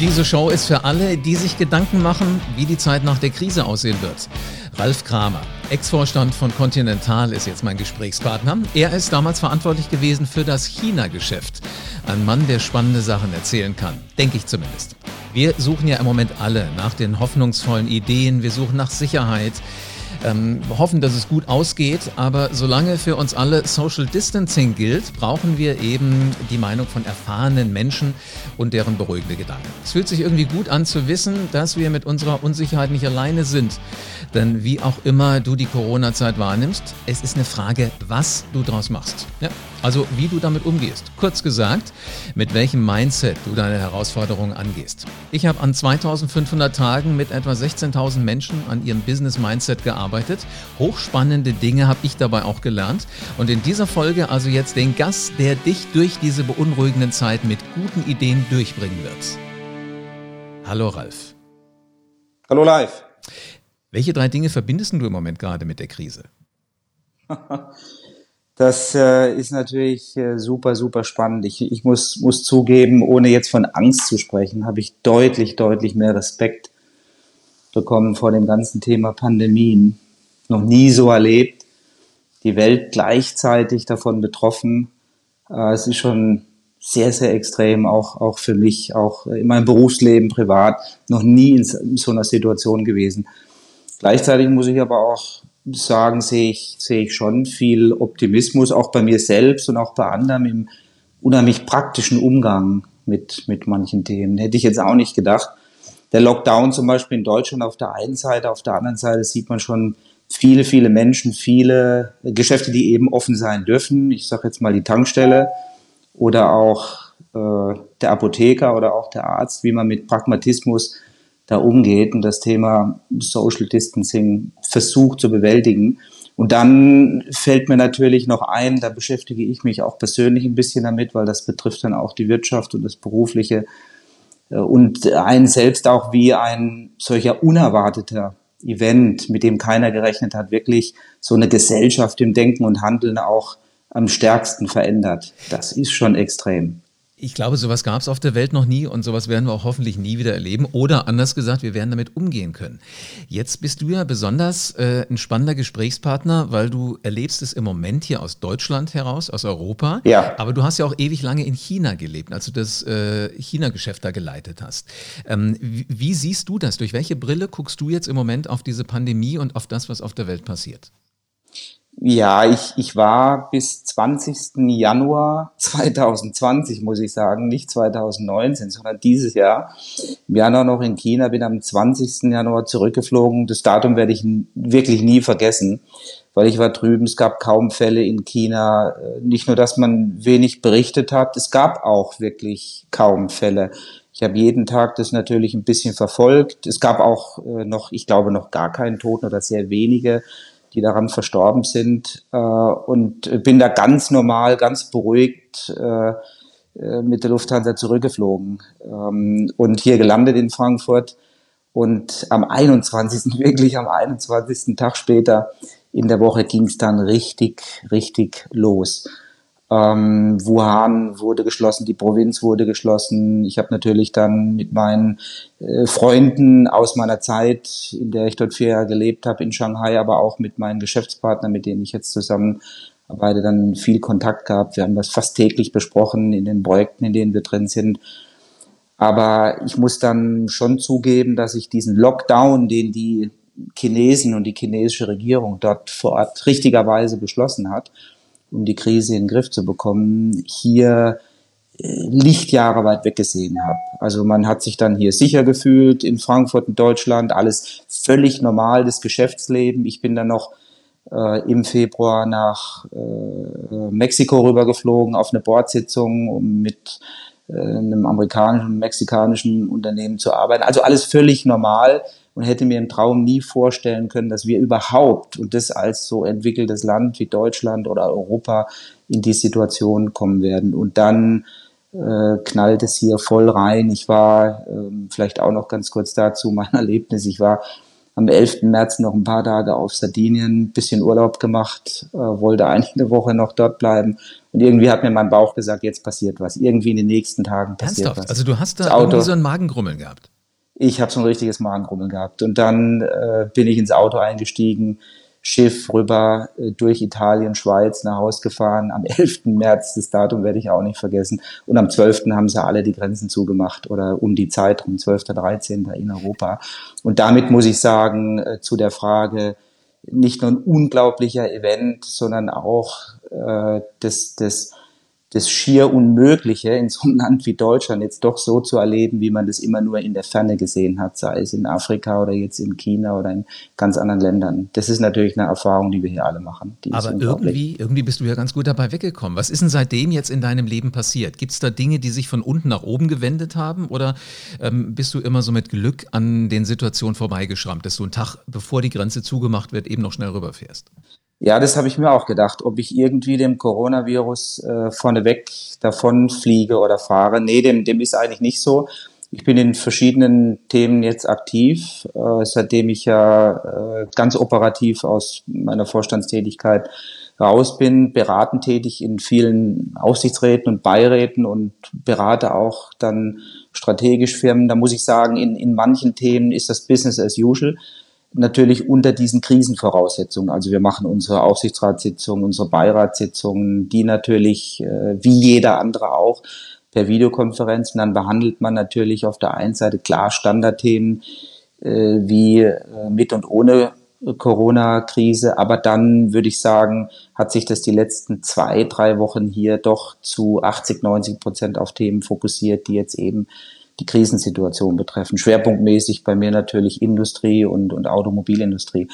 Diese Show ist für alle, die sich Gedanken machen, wie die Zeit nach der Krise aussehen wird. Ralf Kramer, Ex-Vorstand von Continental, ist jetzt mein Gesprächspartner. Er ist damals verantwortlich gewesen für das China-Geschäft. Ein Mann, der spannende Sachen erzählen kann. Denke ich zumindest. Wir suchen ja im Moment alle nach den hoffnungsvollen Ideen. Wir suchen nach Sicherheit. Ähm, hoffen, dass es gut ausgeht, aber solange für uns alle Social Distancing gilt, brauchen wir eben die Meinung von erfahrenen Menschen und deren beruhigende Gedanken. Es fühlt sich irgendwie gut an zu wissen, dass wir mit unserer Unsicherheit nicht alleine sind. Denn wie auch immer du die Corona-Zeit wahrnimmst, es ist eine Frage, was du daraus machst. Ja, also wie du damit umgehst. Kurz gesagt, mit welchem Mindset du deine Herausforderungen angehst. Ich habe an 2500 Tagen mit etwa 16.000 Menschen an ihrem Business-Mindset gearbeitet. Hochspannende Dinge habe ich dabei auch gelernt. Und in dieser Folge also jetzt den Gast, der dich durch diese beunruhigenden Zeit mit guten Ideen durchbringen wird. Hallo Ralf. Hallo Live. Welche drei Dinge verbindest du im Moment gerade mit der Krise? Das äh, ist natürlich äh, super, super spannend. Ich, ich muss, muss zugeben, ohne jetzt von Angst zu sprechen, habe ich deutlich, deutlich mehr Respekt bekommen vor dem ganzen Thema Pandemien. Noch nie so erlebt. Die Welt gleichzeitig davon betroffen. Äh, es ist schon sehr, sehr extrem, auch, auch für mich, auch in meinem Berufsleben, privat, noch nie in so einer Situation gewesen. Gleichzeitig muss ich aber auch sagen, sehe ich, sehe ich schon viel Optimismus, auch bei mir selbst und auch bei anderen im unheimlich praktischen Umgang mit, mit manchen Themen. Hätte ich jetzt auch nicht gedacht. Der Lockdown zum Beispiel in Deutschland auf der einen Seite, auf der anderen Seite sieht man schon viele, viele Menschen, viele Geschäfte, die eben offen sein dürfen. Ich sage jetzt mal die Tankstelle oder auch äh, der Apotheker oder auch der Arzt, wie man mit Pragmatismus da umgeht und das Thema Social Distancing versucht zu bewältigen. Und dann fällt mir natürlich noch ein, da beschäftige ich mich auch persönlich ein bisschen damit, weil das betrifft dann auch die Wirtschaft und das Berufliche und einen selbst auch wie ein solcher unerwarteter Event, mit dem keiner gerechnet hat, wirklich so eine Gesellschaft im Denken und Handeln auch am stärksten verändert. Das ist schon extrem. Ich glaube, sowas gab es auf der Welt noch nie und sowas werden wir auch hoffentlich nie wieder erleben. Oder anders gesagt, wir werden damit umgehen können. Jetzt bist du ja besonders äh, ein spannender Gesprächspartner, weil du erlebst es im Moment hier aus Deutschland heraus, aus Europa. Ja. Aber du hast ja auch ewig lange in China gelebt, als du das äh, China-Geschäft da geleitet hast. Ähm, wie, wie siehst du das? Durch welche Brille guckst du jetzt im Moment auf diese Pandemie und auf das, was auf der Welt passiert? Ja, ich, ich war bis 20. Januar 2020, muss ich sagen, nicht 2019, sondern dieses Jahr. Im Januar noch in China, bin am 20. Januar zurückgeflogen. Das Datum werde ich wirklich nie vergessen, weil ich war drüben, es gab kaum Fälle in China. Nicht nur, dass man wenig berichtet hat, es gab auch wirklich kaum Fälle. Ich habe jeden Tag das natürlich ein bisschen verfolgt. Es gab auch äh, noch, ich glaube, noch gar keinen Toten oder sehr wenige die daran verstorben sind äh, und bin da ganz normal, ganz beruhigt äh, äh, mit der Lufthansa zurückgeflogen ähm, und hier gelandet in Frankfurt und am 21. wirklich am 21. Tag später in der Woche ging es dann richtig, richtig los. Ähm, Wuhan wurde geschlossen, die Provinz wurde geschlossen. Ich habe natürlich dann mit meinen äh, Freunden aus meiner Zeit, in der ich dort vier Jahre gelebt habe, in Shanghai, aber auch mit meinen Geschäftspartnern, mit denen ich jetzt zusammenarbeite, dann viel Kontakt gehabt. Wir haben das fast täglich besprochen in den Projekten, in denen wir drin sind. Aber ich muss dann schon zugeben, dass ich diesen Lockdown, den die Chinesen und die chinesische Regierung dort vor Ort richtigerweise beschlossen hat, um die Krise in den Griff zu bekommen, hier äh, Lichtjahre weit weggesehen habe. Also man hat sich dann hier sicher gefühlt in Frankfurt in Deutschland, alles völlig normal, das Geschäftsleben. Ich bin dann noch äh, im Februar nach äh, Mexiko rübergeflogen auf eine Bordsitzung, um mit äh, einem amerikanischen und mexikanischen Unternehmen zu arbeiten. Also alles völlig normal und hätte mir im Traum nie vorstellen können, dass wir überhaupt und das als so entwickeltes Land wie Deutschland oder Europa in die Situation kommen werden. Und dann äh, knallt es hier voll rein. Ich war ähm, vielleicht auch noch ganz kurz dazu mein Erlebnis. Ich war am 11. März noch ein paar Tage auf Sardinien, bisschen Urlaub gemacht, äh, wollte eigentlich eine Woche noch dort bleiben. Und irgendwie hat mir mein Bauch gesagt, jetzt passiert was. Irgendwie in den nächsten Tagen passiert Ernsthaft? was. Also du hast da irgendwie so ein Magengrummeln gehabt? Ich habe so ein richtiges Magengrummeln gehabt. Und dann äh, bin ich ins Auto eingestiegen, Schiff rüber äh, durch Italien, Schweiz nach Haus gefahren. Am 11. März, das Datum werde ich auch nicht vergessen. Und am 12. haben sie alle die Grenzen zugemacht oder um die Zeit, um 12., 13. in Europa. Und damit muss ich sagen, äh, zu der Frage, nicht nur ein unglaublicher Event, sondern auch äh, das, das das schier Unmögliche in so einem Land wie Deutschland jetzt doch so zu erleben, wie man das immer nur in der Ferne gesehen hat, sei es in Afrika oder jetzt in China oder in ganz anderen Ländern. Das ist natürlich eine Erfahrung, die wir hier alle machen. Aber irgendwie, irgendwie bist du ja ganz gut dabei weggekommen. Was ist denn seitdem jetzt in deinem Leben passiert? Gibt es da Dinge, die sich von unten nach oben gewendet haben oder ähm, bist du immer so mit Glück an den Situationen vorbeigeschrammt, dass du einen Tag, bevor die Grenze zugemacht wird, eben noch schnell rüberfährst? Ja, das habe ich mir auch gedacht, ob ich irgendwie dem Coronavirus äh, vorneweg davon fliege oder fahre. Nee, dem, dem ist eigentlich nicht so. Ich bin in verschiedenen Themen jetzt aktiv, äh, seitdem ich ja äh, ganz operativ aus meiner Vorstandstätigkeit raus bin, beratend tätig in vielen Aufsichtsräten und Beiräten und berate auch dann strategisch Firmen. Da muss ich sagen, in, in manchen Themen ist das Business as usual natürlich unter diesen Krisenvoraussetzungen. Also wir machen unsere Aufsichtsratssitzungen, unsere Beiratssitzungen, die natürlich äh, wie jeder andere auch per Videokonferenz. Und dann behandelt man natürlich auf der einen Seite klar Standardthemen äh, wie äh, mit und ohne Corona-Krise. Aber dann würde ich sagen, hat sich das die letzten zwei, drei Wochen hier doch zu 80, 90 Prozent auf Themen fokussiert, die jetzt eben die Krisensituation betreffen. Schwerpunktmäßig bei mir natürlich Industrie und, und Automobilindustrie.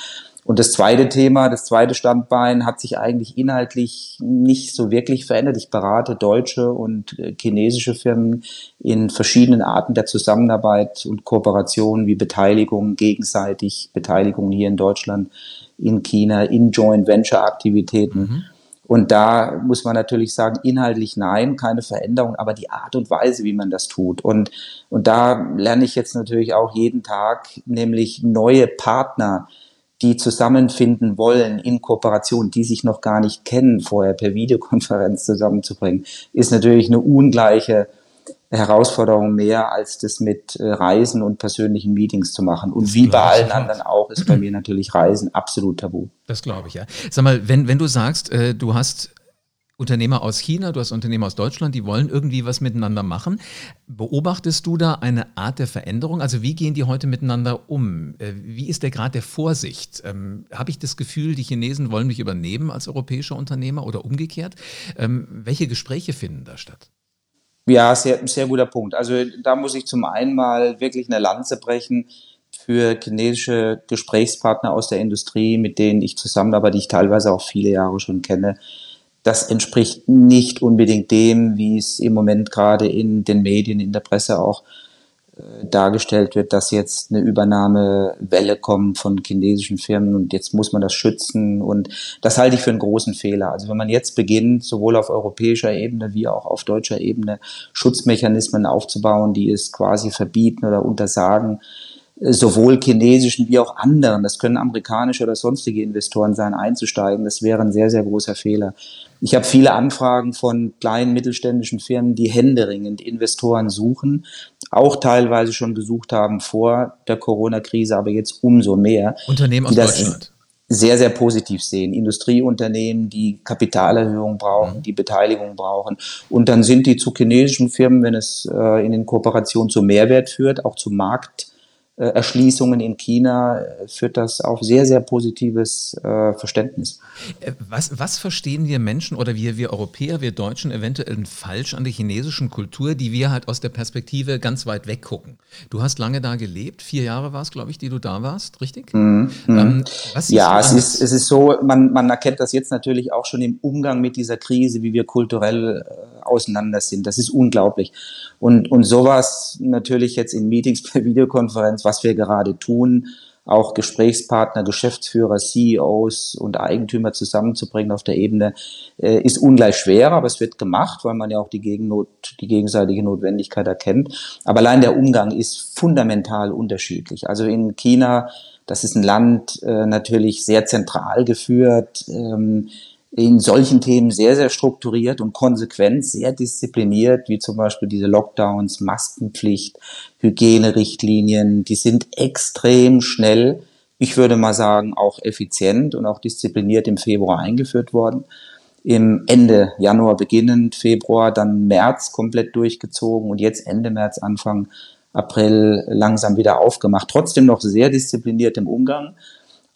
Und das zweite Thema, das zweite Standbein hat sich eigentlich inhaltlich nicht so wirklich verändert. Ich berate deutsche und äh, chinesische Firmen in verschiedenen Arten der Zusammenarbeit und Kooperation wie Beteiligung, gegenseitig Beteiligung hier in Deutschland, in China, in Joint Venture Aktivitäten. Mhm. Und da muss man natürlich sagen, inhaltlich nein, keine Veränderung, aber die Art und Weise, wie man das tut. Und, und da lerne ich jetzt natürlich auch jeden Tag, nämlich neue Partner, die zusammenfinden wollen in Kooperation, die sich noch gar nicht kennen, vorher per Videokonferenz zusammenzubringen, ist natürlich eine ungleiche Herausforderung mehr, als das mit äh, Reisen und persönlichen Meetings zu machen. Und das wie bei allen anderen auch, ist bei mir natürlich Reisen absolut tabu. Das glaube ich, ja. Sag mal, wenn, wenn du sagst, äh, du hast Unternehmer aus China, du hast Unternehmer aus Deutschland, die wollen irgendwie was miteinander machen. Beobachtest du da eine Art der Veränderung? Also wie gehen die heute miteinander um? Äh, wie ist der Grad der Vorsicht? Ähm, Habe ich das Gefühl, die Chinesen wollen mich übernehmen als europäischer Unternehmer oder umgekehrt? Ähm, welche Gespräche finden da statt? Ja, sehr, sehr guter Punkt. Also da muss ich zum einen mal wirklich eine Lanze brechen für chinesische Gesprächspartner aus der Industrie, mit denen ich zusammenarbeite, die ich teilweise auch viele Jahre schon kenne. Das entspricht nicht unbedingt dem, wie es im Moment gerade in den Medien, in der Presse auch dargestellt wird, dass jetzt eine Übernahmewelle kommt von chinesischen Firmen und jetzt muss man das schützen und das halte ich für einen großen Fehler. Also wenn man jetzt beginnt, sowohl auf europäischer Ebene wie auch auf deutscher Ebene Schutzmechanismen aufzubauen, die es quasi verbieten oder untersagen, äh, sowohl chinesischen wie auch anderen, das können amerikanische oder sonstige Investoren sein, einzusteigen, das wäre ein sehr, sehr großer Fehler. Ich habe viele Anfragen von kleinen mittelständischen Firmen, die händeringend Investoren suchen, auch teilweise schon gesucht haben vor der Corona-Krise, aber jetzt umso mehr. Unternehmen aus Deutschland sehr, sehr positiv sehen. Industrieunternehmen, die Kapitalerhöhung brauchen, mhm. die Beteiligung brauchen. Und dann sind die zu chinesischen Firmen, wenn es äh, in den Kooperationen zu Mehrwert führt, auch zu Markt Erschließungen in China äh, führt das auf sehr, sehr positives äh, Verständnis. Äh, was, was verstehen wir Menschen oder wir, wir Europäer, wir Deutschen eventuell falsch an der chinesischen Kultur, die wir halt aus der Perspektive ganz weit weg gucken? Du hast lange da gelebt, vier Jahre war es, glaube ich, die du da warst, richtig? Mhm. Ähm, ja, es ist, es ist so, man, man erkennt das jetzt natürlich auch schon im Umgang mit dieser Krise, wie wir kulturell äh, auseinander sind. Das ist unglaublich. Und, und sowas natürlich jetzt in Meetings per Videokonferenz, was wir gerade tun, auch Gesprächspartner, Geschäftsführer, CEOs und Eigentümer zusammenzubringen auf der Ebene, äh, ist ungleich schwerer, aber es wird gemacht, weil man ja auch die, Gegennot, die gegenseitige Notwendigkeit erkennt. Aber allein der Umgang ist fundamental unterschiedlich. Also in China, das ist ein Land äh, natürlich sehr zentral geführt, ähm, in solchen Themen sehr, sehr strukturiert und konsequent, sehr diszipliniert, wie zum Beispiel diese Lockdowns, Maskenpflicht, Hygienerichtlinien, die sind extrem schnell, ich würde mal sagen, auch effizient und auch diszipliniert im Februar eingeführt worden. Im Ende Januar beginnend, Februar, dann März komplett durchgezogen und jetzt Ende März, Anfang April langsam wieder aufgemacht. Trotzdem noch sehr diszipliniert im Umgang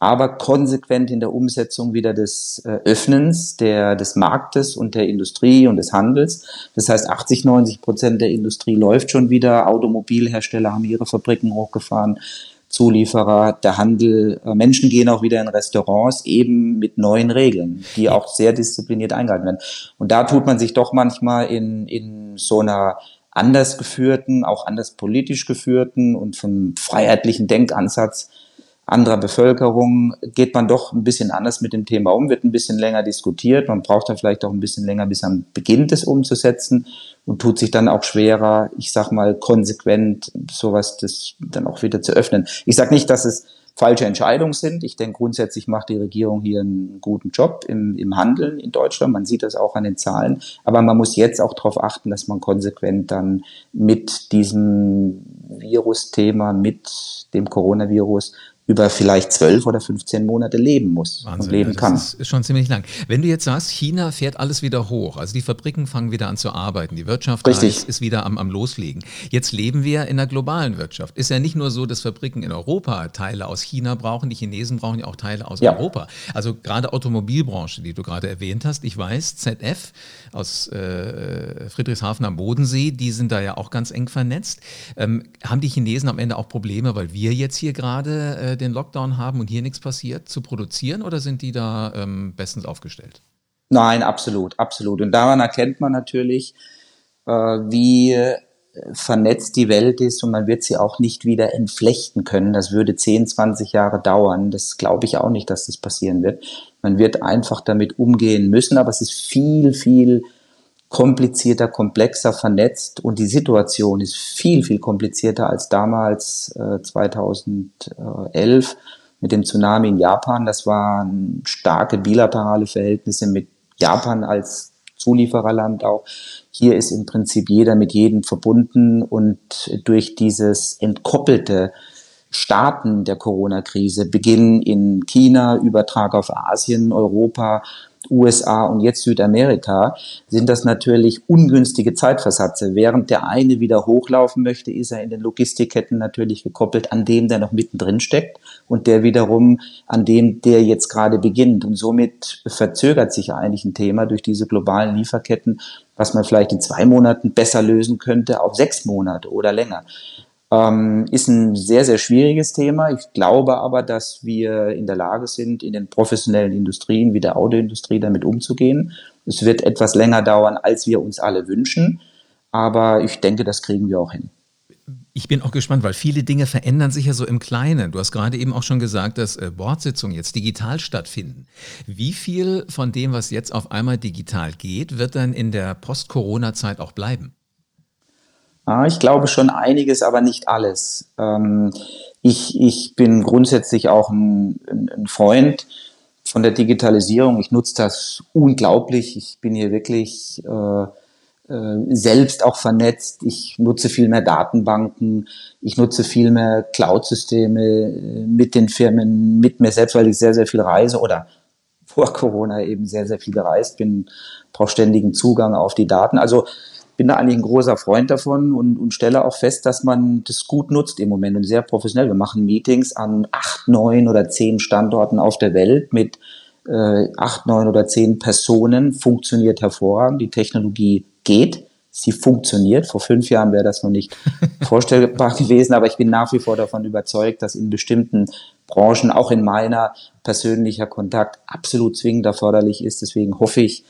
aber konsequent in der Umsetzung wieder des äh, Öffnens der, des Marktes und der Industrie und des Handels. Das heißt, 80, 90 Prozent der Industrie läuft schon wieder. Automobilhersteller haben ihre Fabriken hochgefahren. Zulieferer, der Handel, äh, Menschen gehen auch wieder in Restaurants, eben mit neuen Regeln, die auch sehr diszipliniert eingehalten werden. Und da tut man sich doch manchmal in, in so einer anders geführten, auch anders politisch geführten und vom freiheitlichen Denkansatz anderer Bevölkerung geht man doch ein bisschen anders mit dem Thema um, wird ein bisschen länger diskutiert. Man braucht dann vielleicht auch ein bisschen länger, bis man beginnt, es umzusetzen und tut sich dann auch schwerer, ich sag mal, konsequent sowas das dann auch wieder zu öffnen. Ich sage nicht, dass es falsche Entscheidungen sind. Ich denke, grundsätzlich macht die Regierung hier einen guten Job im, im Handeln in Deutschland. Man sieht das auch an den Zahlen. Aber man muss jetzt auch darauf achten, dass man konsequent dann mit diesem Virusthema, mit dem Coronavirus über vielleicht zwölf oder 15 Monate leben muss Wahnsinn, und leben ja, kann. Das ist schon ziemlich lang. Wenn du jetzt sagst, China fährt alles wieder hoch, also die Fabriken fangen wieder an zu arbeiten, die Wirtschaft ist, ist, wieder am, am Loslegen. Jetzt leben wir in einer globalen Wirtschaft. Ist ja nicht nur so, dass Fabriken in Europa Teile aus China brauchen, die Chinesen brauchen ja auch Teile aus ja. Europa. Also gerade Automobilbranche, die du gerade erwähnt hast, ich weiß, ZF aus äh, Friedrichshafen am Bodensee, die sind da ja auch ganz eng vernetzt. Ähm, haben die Chinesen am Ende auch Probleme, weil wir jetzt hier gerade äh, den Lockdown haben und hier nichts passiert, zu produzieren oder sind die da ähm, bestens aufgestellt? Nein, absolut, absolut. Und daran erkennt man natürlich, äh, wie vernetzt die Welt ist und man wird sie auch nicht wieder entflechten können. Das würde 10, 20 Jahre dauern. Das glaube ich auch nicht, dass das passieren wird. Man wird einfach damit umgehen müssen, aber es ist viel, viel komplizierter, komplexer vernetzt und die Situation ist viel, viel komplizierter als damals äh, 2011 mit dem Tsunami in Japan. Das waren starke bilaterale Verhältnisse mit Japan als Zuliefererland auch. Hier ist im Prinzip jeder mit jedem verbunden und durch dieses entkoppelte Starten der Corona-Krise, Beginn in China, Übertrag auf Asien, Europa, USA und jetzt Südamerika, sind das natürlich ungünstige Zeitversatze. Während der eine wieder hochlaufen möchte, ist er in den Logistikketten natürlich gekoppelt an dem, der noch mittendrin steckt und der wiederum an dem, der jetzt gerade beginnt. Und somit verzögert sich eigentlich ein Thema durch diese globalen Lieferketten, was man vielleicht in zwei Monaten besser lösen könnte, auf sechs Monate oder länger. Ähm, ist ein sehr, sehr schwieriges Thema. Ich glaube aber, dass wir in der Lage sind, in den professionellen Industrien wie der Autoindustrie damit umzugehen. Es wird etwas länger dauern, als wir uns alle wünschen. Aber ich denke, das kriegen wir auch hin. Ich bin auch gespannt, weil viele Dinge verändern sich ja so im Kleinen. Du hast gerade eben auch schon gesagt, dass äh, Bordsitzungen jetzt digital stattfinden. Wie viel von dem, was jetzt auf einmal digital geht, wird dann in der Post-Corona-Zeit auch bleiben? Ja, ich glaube schon einiges, aber nicht alles. Ähm, ich, ich bin grundsätzlich auch ein, ein Freund von der Digitalisierung. Ich nutze das unglaublich. Ich bin hier wirklich äh, äh, selbst auch vernetzt. Ich nutze viel mehr Datenbanken. Ich nutze viel mehr Cloud-Systeme äh, mit den Firmen, mit mir selbst, weil ich sehr, sehr viel reise oder vor Corona eben sehr, sehr viel gereist bin, brauche ständigen Zugang auf die Daten. Also bin da eigentlich ein großer Freund davon und, und stelle auch fest, dass man das gut nutzt im Moment und sehr professionell. Wir machen Meetings an acht, neun oder zehn Standorten auf der Welt mit äh, acht, neun oder zehn Personen. Funktioniert hervorragend. Die Technologie geht. Sie funktioniert. Vor fünf Jahren wäre das noch nicht vorstellbar gewesen, aber ich bin nach wie vor davon überzeugt, dass in bestimmten Branchen, auch in meiner, persönlicher Kontakt absolut zwingend erforderlich ist. Deswegen hoffe ich,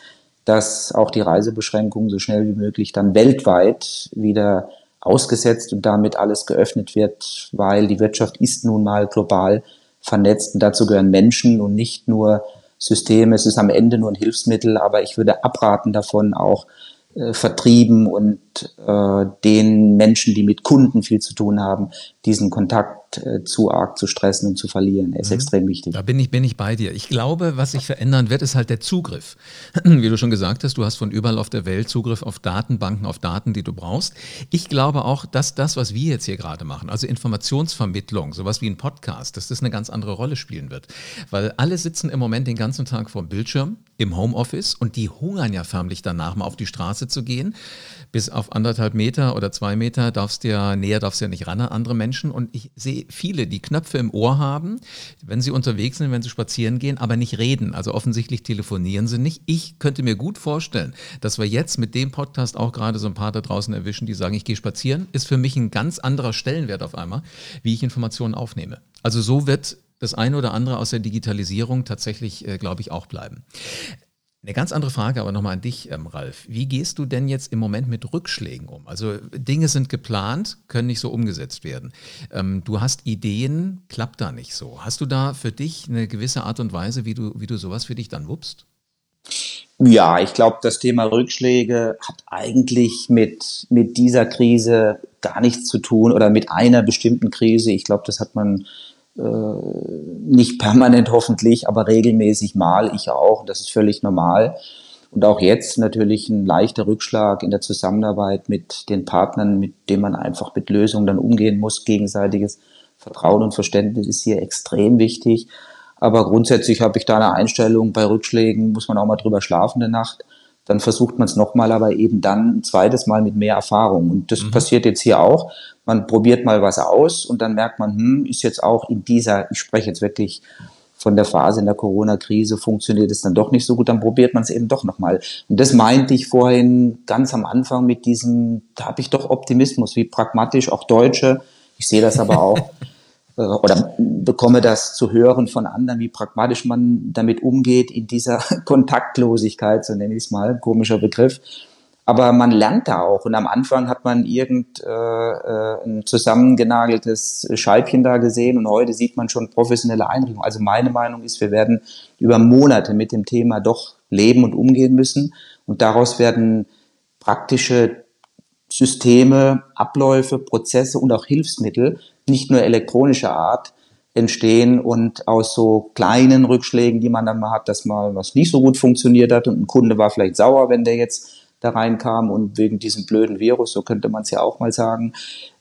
dass auch die Reisebeschränkungen so schnell wie möglich dann weltweit wieder ausgesetzt und damit alles geöffnet wird, weil die Wirtschaft ist nun mal global vernetzt und dazu gehören Menschen und nicht nur Systeme. Es ist am Ende nur ein Hilfsmittel, aber ich würde abraten davon, auch äh, Vertrieben und äh, den Menschen, die mit Kunden viel zu tun haben, diesen Kontakt äh, zu arg zu stressen und zu verlieren. Er ist mhm. extrem wichtig. Da bin ich, bin ich bei dir. Ich glaube, was sich verändern wird, ist halt der Zugriff. Wie du schon gesagt hast, du hast von überall auf der Welt Zugriff auf Datenbanken, auf Daten, die du brauchst. Ich glaube auch, dass das, was wir jetzt hier gerade machen, also Informationsvermittlung, sowas wie ein Podcast, dass das eine ganz andere Rolle spielen wird. Weil alle sitzen im Moment den ganzen Tag vor dem Bildschirm im Homeoffice und die hungern ja förmlich danach, mal auf die Straße zu gehen. Bis auf anderthalb Meter oder zwei Meter darfst du ja, näher darfst du ja nicht ran an andere Menschen. Und ich sehe viele, die Knöpfe im Ohr haben, wenn sie unterwegs sind, wenn sie spazieren gehen, aber nicht reden. Also offensichtlich telefonieren sie nicht. Ich könnte mir gut vorstellen, dass wir jetzt mit dem Podcast auch gerade so ein paar da draußen erwischen, die sagen, ich gehe spazieren, ist für mich ein ganz anderer Stellenwert auf einmal, wie ich Informationen aufnehme. Also so wird das eine oder andere aus der Digitalisierung tatsächlich, äh, glaube ich, auch bleiben. Eine ganz andere Frage aber nochmal an dich, ähm, Ralf. Wie gehst du denn jetzt im Moment mit Rückschlägen um? Also Dinge sind geplant, können nicht so umgesetzt werden. Ähm, du hast Ideen, klappt da nicht so. Hast du da für dich eine gewisse Art und Weise, wie du, wie du sowas für dich dann wuppst? Ja, ich glaube, das Thema Rückschläge hat eigentlich mit, mit dieser Krise gar nichts zu tun oder mit einer bestimmten Krise. Ich glaube, das hat man nicht permanent hoffentlich, aber regelmäßig mal, ich auch, das ist völlig normal. Und auch jetzt natürlich ein leichter Rückschlag in der Zusammenarbeit mit den Partnern, mit denen man einfach mit Lösungen dann umgehen muss. Gegenseitiges Vertrauen und Verständnis ist hier extrem wichtig. Aber grundsätzlich habe ich da eine Einstellung, bei Rückschlägen muss man auch mal drüber schlafen in der Nacht. Dann versucht man es nochmal, aber eben dann ein zweites Mal mit mehr Erfahrung. Und das mhm. passiert jetzt hier auch man probiert mal was aus und dann merkt man, hm, ist jetzt auch in dieser, ich spreche jetzt wirklich von der Phase in der Corona-Krise, funktioniert es dann doch nicht so gut, dann probiert man es eben doch nochmal. Und das meinte ich vorhin ganz am Anfang mit diesem, da habe ich doch Optimismus, wie pragmatisch auch Deutsche, ich sehe das aber auch, oder bekomme das zu hören von anderen, wie pragmatisch man damit umgeht in dieser Kontaktlosigkeit, so nenne ich es mal, komischer Begriff. Aber man lernt da auch. Und am Anfang hat man irgend äh, äh, zusammengenageltes Scheibchen da gesehen und heute sieht man schon professionelle Einrichtungen. Also meine Meinung ist, wir werden über Monate mit dem Thema doch leben und umgehen müssen. Und daraus werden praktische Systeme, Abläufe, Prozesse und auch Hilfsmittel, nicht nur elektronischer Art, entstehen und aus so kleinen Rückschlägen, die man dann mal hat, dass mal was nicht so gut funktioniert hat und ein Kunde war vielleicht sauer, wenn der jetzt da reinkam und wegen diesem blöden Virus, so könnte man es ja auch mal sagen,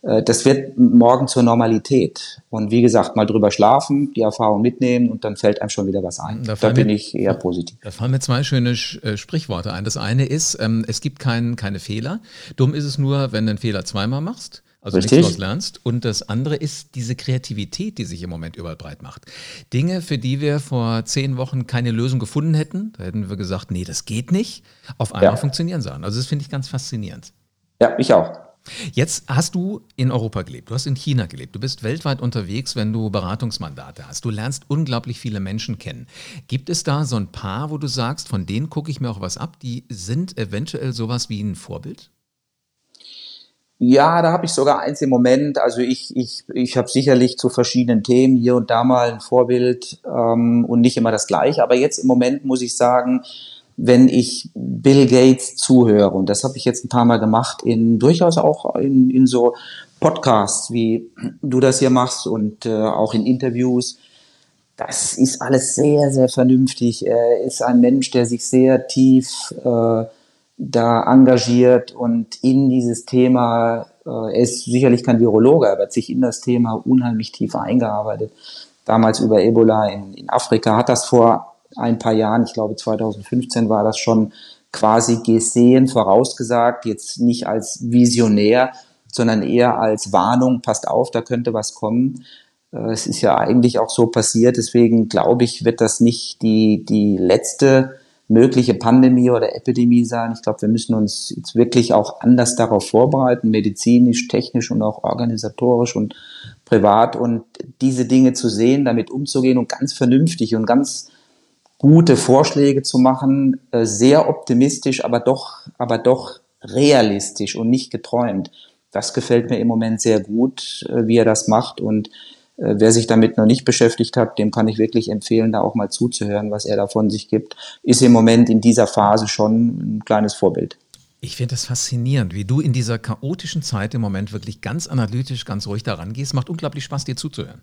äh, das wird morgen zur Normalität. Und wie gesagt, mal drüber schlafen, die Erfahrung mitnehmen und dann fällt einem schon wieder was ein. Da, da bin mir, ich eher positiv. Da fallen mir zwei schöne äh, Sprichworte ein. Das eine ist, ähm, es gibt kein, keine Fehler. Dumm ist es nur, wenn du einen Fehler zweimal machst. Also Richtig. nichts lernst. Und das andere ist diese Kreativität, die sich im Moment überall breit macht. Dinge, für die wir vor zehn Wochen keine Lösung gefunden hätten, da hätten wir gesagt, nee, das geht nicht, auf einmal ja. funktionieren sie. Also das finde ich ganz faszinierend. Ja, ich auch. Jetzt hast du in Europa gelebt, du hast in China gelebt, du bist weltweit unterwegs, wenn du Beratungsmandate hast. Du lernst unglaublich viele Menschen kennen. Gibt es da so ein paar, wo du sagst, von denen gucke ich mir auch was ab, die sind eventuell sowas wie ein Vorbild? Ja, da habe ich sogar eins im Moment. Also ich, ich, ich habe sicherlich zu verschiedenen Themen hier und da mal ein Vorbild ähm, und nicht immer das gleiche. Aber jetzt im Moment muss ich sagen, wenn ich Bill Gates zuhöre, und das habe ich jetzt ein paar Mal gemacht, in durchaus auch in, in so Podcasts, wie du das hier machst und äh, auch in Interviews, das ist alles sehr, sehr vernünftig. Er ist ein Mensch, der sich sehr tief äh, da engagiert und in dieses Thema, äh, er ist sicherlich kein Virologe, aber hat sich in das Thema unheimlich tief eingearbeitet. Damals über Ebola in, in Afrika hat das vor ein paar Jahren, ich glaube 2015 war das schon quasi gesehen, vorausgesagt, jetzt nicht als Visionär, sondern eher als Warnung, passt auf, da könnte was kommen. Äh, es ist ja eigentlich auch so passiert, deswegen glaube ich, wird das nicht die, die letzte mögliche Pandemie oder Epidemie sein. Ich glaube, wir müssen uns jetzt wirklich auch anders darauf vorbereiten, medizinisch, technisch und auch organisatorisch und privat und diese Dinge zu sehen, damit umzugehen und ganz vernünftig und ganz gute Vorschläge zu machen, äh, sehr optimistisch, aber doch, aber doch realistisch und nicht geträumt das gefällt mir im Moment sehr gut, äh, wie er das macht. Und wer sich damit noch nicht beschäftigt hat, dem kann ich wirklich empfehlen, da auch mal zuzuhören, was er da von sich gibt. Ist im Moment in dieser Phase schon ein kleines Vorbild. Ich finde das faszinierend, wie du in dieser chaotischen Zeit im Moment wirklich ganz analytisch, ganz ruhig daran gehst. Macht unglaublich Spaß, dir zuzuhören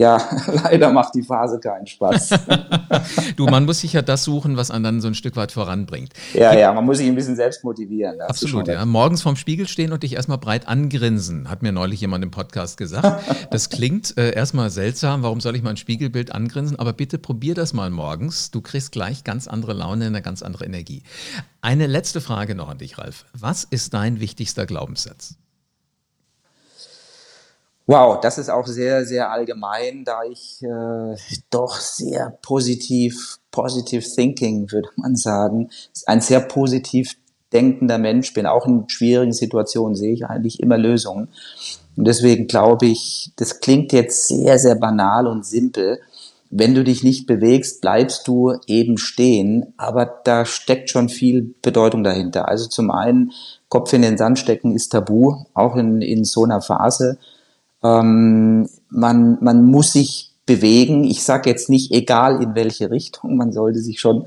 ja, leider macht die Phase keinen Spaß. du, man muss sich ja das suchen, was einen dann so ein Stück weit voranbringt. Ja, ja, man muss sich ein bisschen selbst motivieren. Absolut, ja. Morgens vorm Spiegel stehen und dich erstmal breit angrinsen, hat mir neulich jemand im Podcast gesagt. Das klingt äh, erstmal seltsam, warum soll ich mein Spiegelbild angrinsen? Aber bitte probier das mal morgens. Du kriegst gleich ganz andere Laune, eine ganz andere Energie. Eine letzte Frage noch an dich, Ralf. Was ist dein wichtigster Glaubenssatz? Wow, das ist auch sehr, sehr allgemein, da ich äh, doch sehr positiv, positive thinking, würde man sagen, ein sehr positiv denkender Mensch bin. Auch in schwierigen Situationen sehe ich eigentlich immer Lösungen. Und deswegen glaube ich, das klingt jetzt sehr, sehr banal und simpel. Wenn du dich nicht bewegst, bleibst du eben stehen. Aber da steckt schon viel Bedeutung dahinter. Also zum einen, Kopf in den Sand stecken ist tabu, auch in, in so einer Phase ähm, man, man muss sich bewegen. Ich sage jetzt nicht, egal in welche Richtung, man sollte sich schon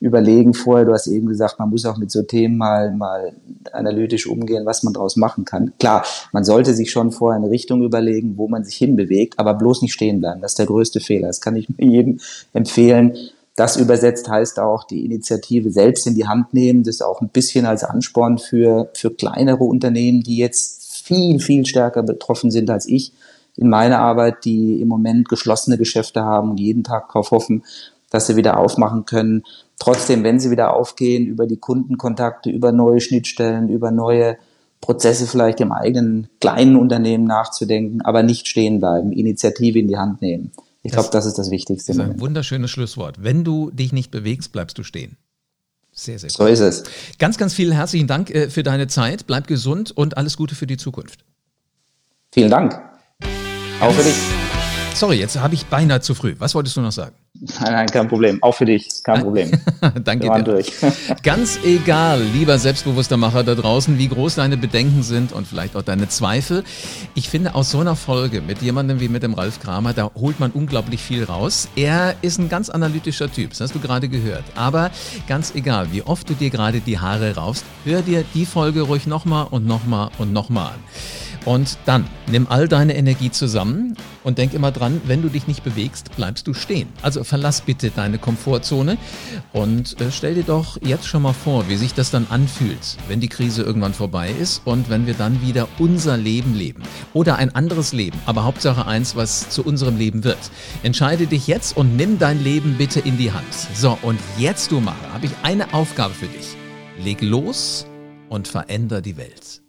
überlegen vorher, du hast eben gesagt, man muss auch mit so Themen mal, mal analytisch umgehen, was man daraus machen kann. Klar, man sollte sich schon vorher eine Richtung überlegen, wo man sich hinbewegt, aber bloß nicht stehen bleiben. Das ist der größte Fehler. Das kann ich jedem empfehlen. Das übersetzt heißt auch, die Initiative selbst in die Hand nehmen. Das ist auch ein bisschen als Ansporn für, für kleinere Unternehmen, die jetzt viel, viel stärker betroffen sind als ich in meiner Arbeit, die im Moment geschlossene Geschäfte haben und jeden Tag darauf hoffen, dass sie wieder aufmachen können. Trotzdem, wenn sie wieder aufgehen, über die Kundenkontakte, über neue Schnittstellen, über neue Prozesse vielleicht im eigenen kleinen Unternehmen nachzudenken, aber nicht stehen bleiben, Initiative in die Hand nehmen. Ich glaube, das ist das Wichtigste. Das ist ein wunderschönes Schlusswort. Wenn du dich nicht bewegst, bleibst du stehen. Sehr, sehr gut. So ist es. Ganz, ganz vielen herzlichen Dank äh, für deine Zeit. Bleib gesund und alles Gute für die Zukunft. Vielen Dank. Auch für dich. Sorry, jetzt habe ich beinahe zu früh. Was wolltest du noch sagen? Nein, nein, kein Problem. Auch für dich, kein Problem. Danke dir. Durch. Ganz egal, lieber selbstbewusster Macher da draußen, wie groß deine Bedenken sind und vielleicht auch deine Zweifel. Ich finde, aus so einer Folge mit jemandem wie mit dem Ralf Kramer, da holt man unglaublich viel raus. Er ist ein ganz analytischer Typ, das hast du gerade gehört. Aber ganz egal, wie oft du dir gerade die Haare raufst, hör dir die Folge ruhig nochmal und nochmal und nochmal an. Und dann nimm all deine Energie zusammen und denk immer dran, wenn du dich nicht bewegst, bleibst du stehen. Also verlass bitte deine Komfortzone und äh, stell dir doch jetzt schon mal vor, wie sich das dann anfühlt, wenn die Krise irgendwann vorbei ist und wenn wir dann wieder unser Leben leben. Oder ein anderes Leben, aber Hauptsache eins, was zu unserem Leben wird. Entscheide dich jetzt und nimm dein Leben bitte in die Hand. So, und jetzt, du Macher, habe ich eine Aufgabe für dich. Leg los und veränder die Welt.